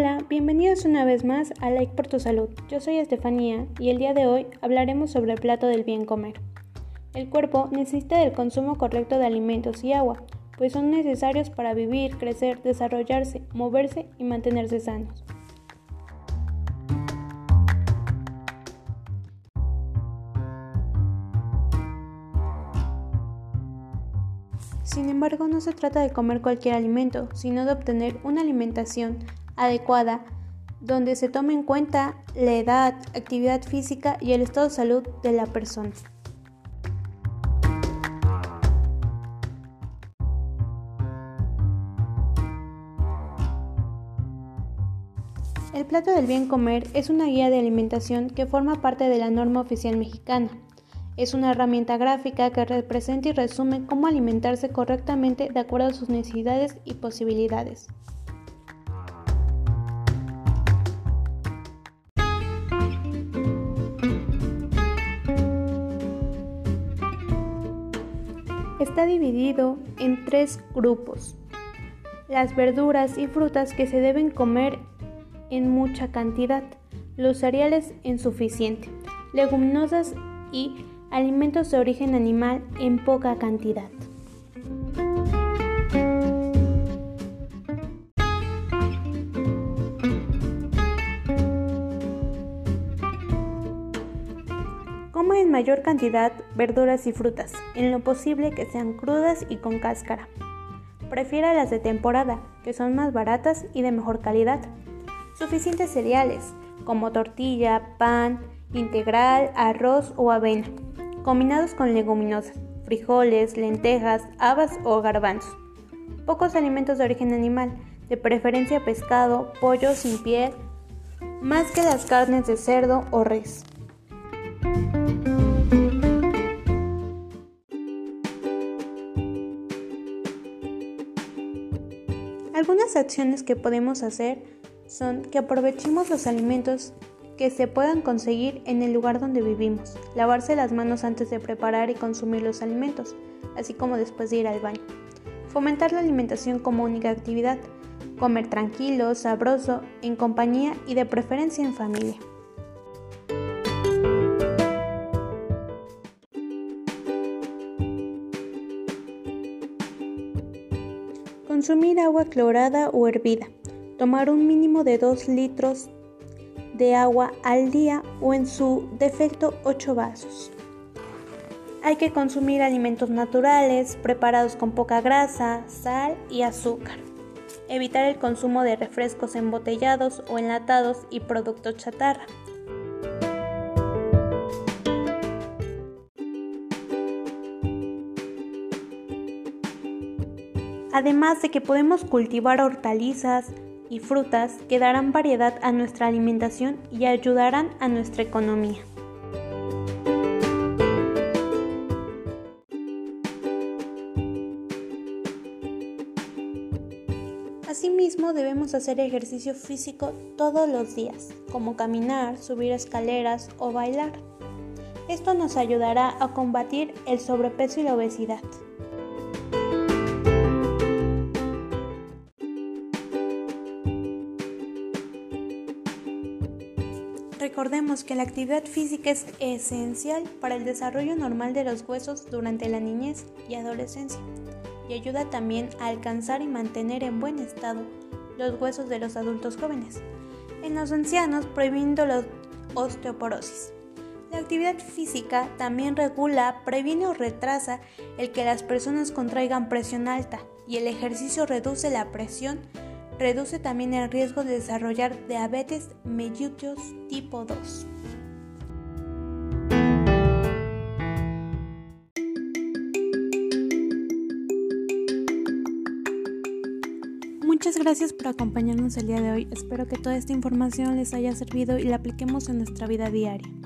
Hola, bienvenidos una vez más a Like por tu Salud. Yo soy Estefanía y el día de hoy hablaremos sobre el plato del bien comer. El cuerpo necesita del consumo correcto de alimentos y agua, pues son necesarios para vivir, crecer, desarrollarse, moverse y mantenerse sanos. Sin embargo, no se trata de comer cualquier alimento, sino de obtener una alimentación adecuada donde se tome en cuenta la edad, actividad física y el estado de salud de la persona. El plato del bien comer es una guía de alimentación que forma parte de la norma oficial mexicana. Es una herramienta gráfica que representa y resume cómo alimentarse correctamente de acuerdo a sus necesidades y posibilidades. Está dividido en tres grupos. Las verduras y frutas que se deben comer en mucha cantidad, los cereales en suficiente, leguminosas y alimentos de origen animal en poca cantidad. Coma en mayor cantidad verduras y frutas, en lo posible que sean crudas y con cáscara. Prefiera las de temporada, que son más baratas y de mejor calidad. Suficientes cereales, como tortilla, pan, integral, arroz o avena combinados con leguminosas, frijoles, lentejas, habas o garbanzos. Pocos alimentos de origen animal, de preferencia pescado, pollo sin piel, más que las carnes de cerdo o res. Algunas acciones que podemos hacer son que aprovechemos los alimentos que se puedan conseguir en el lugar donde vivimos, lavarse las manos antes de preparar y consumir los alimentos, así como después de ir al baño. Fomentar la alimentación como única actividad, comer tranquilo, sabroso, en compañía y de preferencia en familia. Consumir agua clorada o hervida. Tomar un mínimo de 2 litros de agua al día o en su defecto 8 vasos. Hay que consumir alimentos naturales, preparados con poca grasa, sal y azúcar. Evitar el consumo de refrescos embotellados o enlatados y productos chatarra. Además de que podemos cultivar hortalizas, y frutas que darán variedad a nuestra alimentación y ayudarán a nuestra economía. Asimismo, debemos hacer ejercicio físico todos los días, como caminar, subir escaleras o bailar. Esto nos ayudará a combatir el sobrepeso y la obesidad. Recordemos que la actividad física es esencial para el desarrollo normal de los huesos durante la niñez y adolescencia y ayuda también a alcanzar y mantener en buen estado los huesos de los adultos jóvenes. En los ancianos prohibiendo la osteoporosis. La actividad física también regula, previene o retrasa el que las personas contraigan presión alta y el ejercicio reduce la presión reduce también el riesgo de desarrollar diabetes mellitus tipo 2. Muchas gracias por acompañarnos el día de hoy. Espero que toda esta información les haya servido y la apliquemos en nuestra vida diaria.